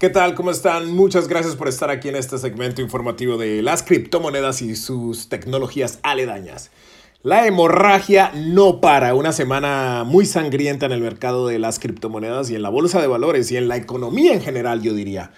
¿Qué tal? ¿Cómo están? Muchas gracias por estar aquí en este segmento informativo de las criptomonedas y sus tecnologías aledañas. La hemorragia no para, una semana muy sangrienta en el mercado de las criptomonedas y en la bolsa de valores y en la economía en general, yo diría.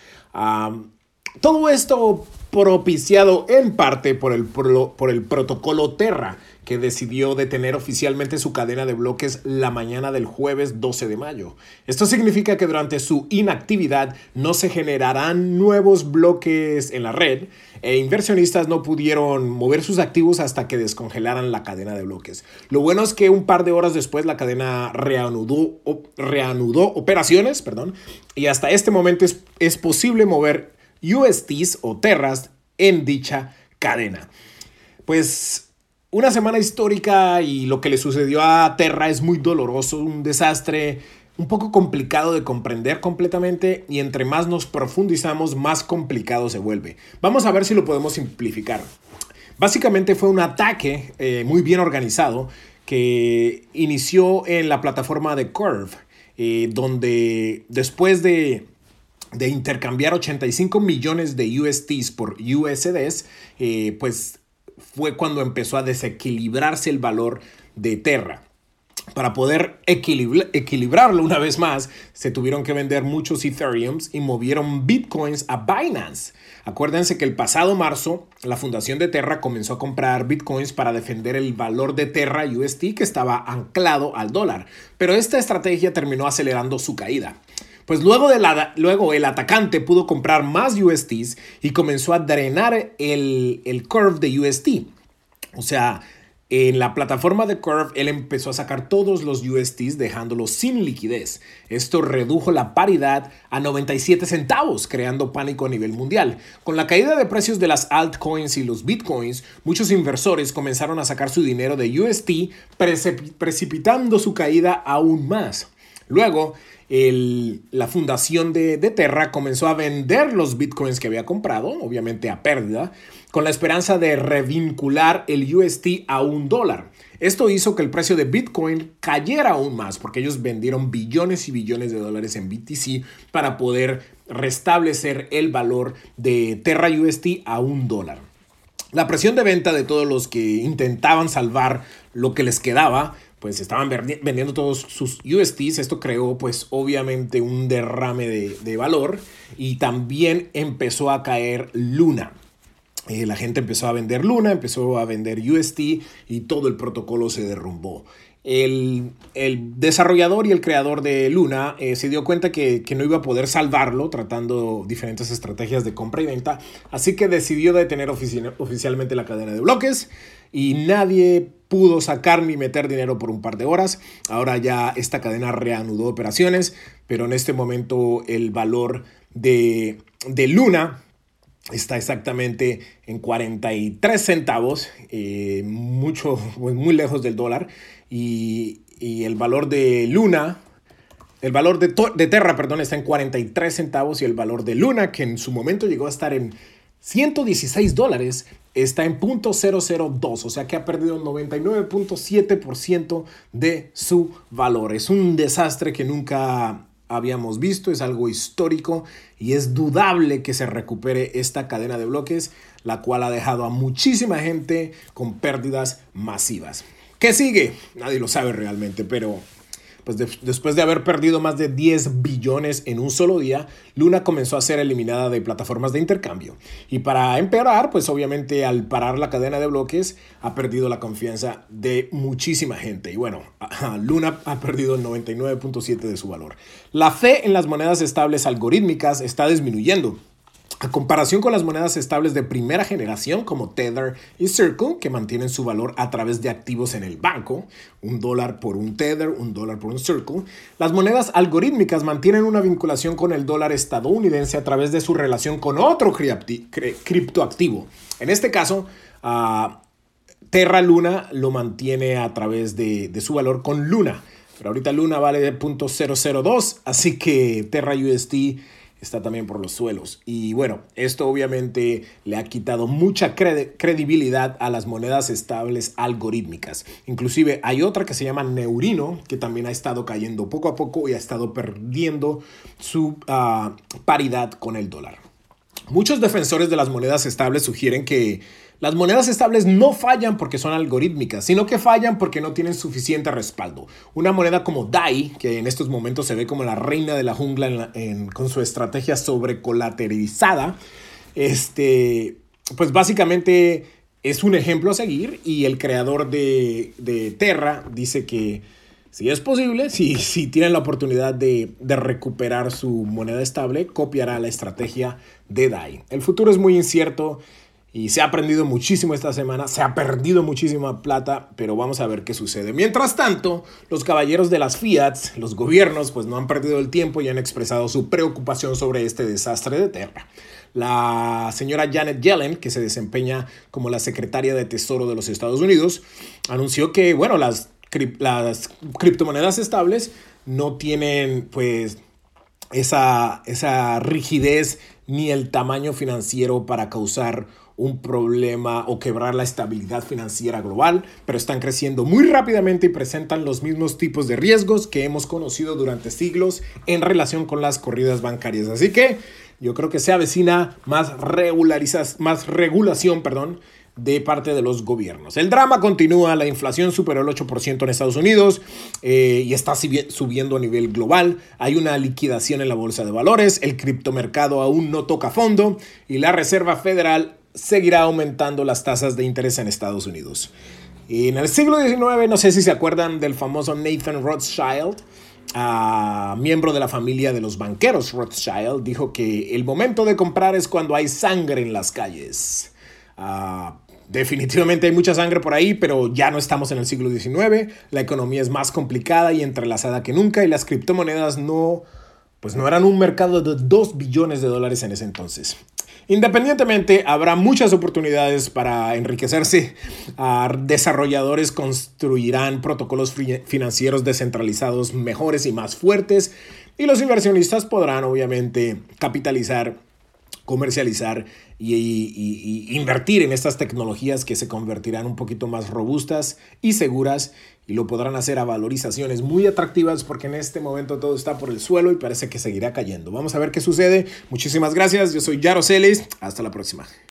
Todo esto propiciado en parte por el, por el protocolo Terra, que decidió detener oficialmente su cadena de bloques la mañana del jueves 12 de mayo. Esto significa que durante su inactividad no se generarán nuevos bloques en la red e inversionistas no pudieron mover sus activos hasta que descongelaran la cadena de bloques. Lo bueno es que un par de horas después la cadena reanudó, reanudó operaciones perdón, y hasta este momento es, es posible mover USTs o Terras en dicha cadena. Pues una semana histórica y lo que le sucedió a Terra es muy doloroso, un desastre un poco complicado de comprender completamente y entre más nos profundizamos, más complicado se vuelve. Vamos a ver si lo podemos simplificar. Básicamente fue un ataque eh, muy bien organizado que inició en la plataforma de Curve, eh, donde después de, intercambiar 85 millones de USTs por USDs, eh, pues fue cuando empezó a desequilibrarse el valor de Terra. Para poder equilibrarlo una vez más, se tuvieron que vender muchos Ethereums y movieron Bitcoins a Binance. Acuérdense que el pasado marzo, la fundación de Terra comenzó a comprar Bitcoins para defender el valor de Terra UST que estaba anclado al dólar. Pero esta estrategia terminó acelerando su caída. Pues luego, el atacante pudo comprar más USTs y comenzó a drenar el, el curve de UST. O sea, en la plataforma de Curve, él empezó a sacar todos los USTs dejándolos sin liquidez. Esto redujo la paridad a 97 centavos, creando pánico a nivel mundial. Con la caída de precios de las altcoins y los bitcoins, muchos inversores comenzaron a sacar su dinero de UST, precipitando su caída aún más. Luego, la fundación de, Terra comenzó a vender los bitcoins que había comprado, obviamente a pérdida, con la esperanza de revincular el UST a un dólar. Esto hizo que el precio de Bitcoin cayera aún más porque ellos vendieron billones y billones de dólares en BTC para poder restablecer el valor de Terra UST a un dólar. La presión de venta de todos los que intentaban salvar lo que les quedaba pues estaban vendiendo todos sus USTs. Esto creó pues obviamente un derrame de, valor y también empezó a caer Luna. Eh, la gente empezó a vender Luna, empezó a vender UST y todo el protocolo se derrumbó. El, desarrollador y el creador de Luna eh, se dio cuenta que, que, no iba a poder salvarlo tratando diferentes estrategias de compra y venta, así que decidió detener oficialmente la cadena de bloques y nadie pudo sacar ni meter dinero por un par de horas. Ahora ya esta cadena reanudó operaciones, pero en este momento el valor de, Luna está exactamente en 43 centavos, eh, mucho, pues, muy lejos del dólar. Y, el valor de Luna, el valor de, de, Terra, perdón, está en 43 centavos y el valor de Luna, que en su momento llegó a estar en 116 dólares, está en .002, o sea que ha perdido el 99.7% de su valor. Es un desastre que nunca habíamos visto, es algo histórico y es dudable que se recupere esta cadena de bloques, la cual ha dejado a muchísima gente con pérdidas masivas. ¿Qué sigue? Nadie lo sabe realmente, pero pues después de haber perdido más de 10 billones en un solo día, Luna comenzó a ser eliminada de plataformas de intercambio. Y para empeorar, pues obviamente al parar la cadena de bloques, ha perdido la confianza de muchísima gente. Y bueno, Luna ha perdido el 99.7 de su valor. La fe en las monedas estables algorítmicas está disminuyendo. A comparación con las monedas estables de primera generación como Tether y Circle, que mantienen su valor a través de activos en el banco, un dólar por un Tether, un dólar por un Circle, las monedas algorítmicas mantienen una vinculación con el dólar estadounidense a través de su relación con otro criptoactivo. En este caso, Terra Luna lo mantiene a través de, de su valor con Luna. Pero ahorita Luna vale de .002, así que Terra USD está también por los suelos. Y bueno, esto obviamente le ha quitado mucha credibilidad a las monedas estables algorítmicas. Inclusive hay otra que se llama Neurino, que también ha estado cayendo poco a poco y ha estado perdiendo su ah, paridad con el dólar. Muchos defensores de las monedas estables sugieren que las monedas estables no fallan porque son algorítmicas, sino que fallan porque no tienen suficiente respaldo. Una moneda como DAI, que en estos momentos se ve como la reina de la jungla con su estrategia sobrecolateralizada, este, pues básicamente es un ejemplo a seguir y el creador de, Terra dice que si es posible, si, si tienen la oportunidad de, de, recuperar su moneda estable, copiará la estrategia de DAI. El futuro es muy incierto y se ha aprendido muchísimo esta semana, se ha perdido muchísima plata, pero vamos a ver qué sucede. Mientras tanto, los caballeros de las Fiat, los gobiernos, pues no han perdido el tiempo y han expresado su preocupación sobre este desastre de Terra. La señora Janet Yellen, que se desempeña como la secretaria de Tesoro de los Estados Unidos, anunció que, bueno, las, las criptomonedas estables no tienen, pues, esa, esa rigidez ni el tamaño financiero para causar un problema o quebrar la estabilidad financiera global, pero están creciendo muy rápidamente y presentan los mismos tipos de riesgos que hemos conocido durante siglos en relación con las corridas bancarias. Así que yo creo que se avecina más, más regulación perdón, de parte de los gobiernos. El drama continúa, la inflación superó el 8% en Estados Unidos eh, y está subiendo a nivel global. Hay una liquidación en la bolsa de valores, el criptomercado aún no toca fondo y la Reserva Federal seguirá aumentando las tasas de interés en Estados Unidos. En el siglo XIX, no sé si se acuerdan del famoso Nathan Rothschild, uh, miembro de la familia de los banqueros Rothschild, dijo que el momento de comprar es cuando hay sangre en las calles. Uh, definitivamente hay mucha sangre por ahí, pero ya no estamos en el siglo XIX, la economía es más complicada y entrelazada que nunca y las criptomonedas no, pues no eran un mercado de 2 billones de dólares en ese entonces. Independientemente, habrá muchas oportunidades para enriquecerse. desarrolladores construirán protocolos financieros descentralizados mejores y más fuertes y los inversionistas podrán obviamente capitalizar comercializar y, invertir en estas tecnologías que se convertirán un poquito más robustas y seguras y lo podrán hacer a valorizaciones muy atractivas porque en este momento todo está por el suelo y parece que seguirá cayendo. Vamos a ver qué sucede. Muchísimas gracias. Yo soy Yaro Celes. Hasta la próxima.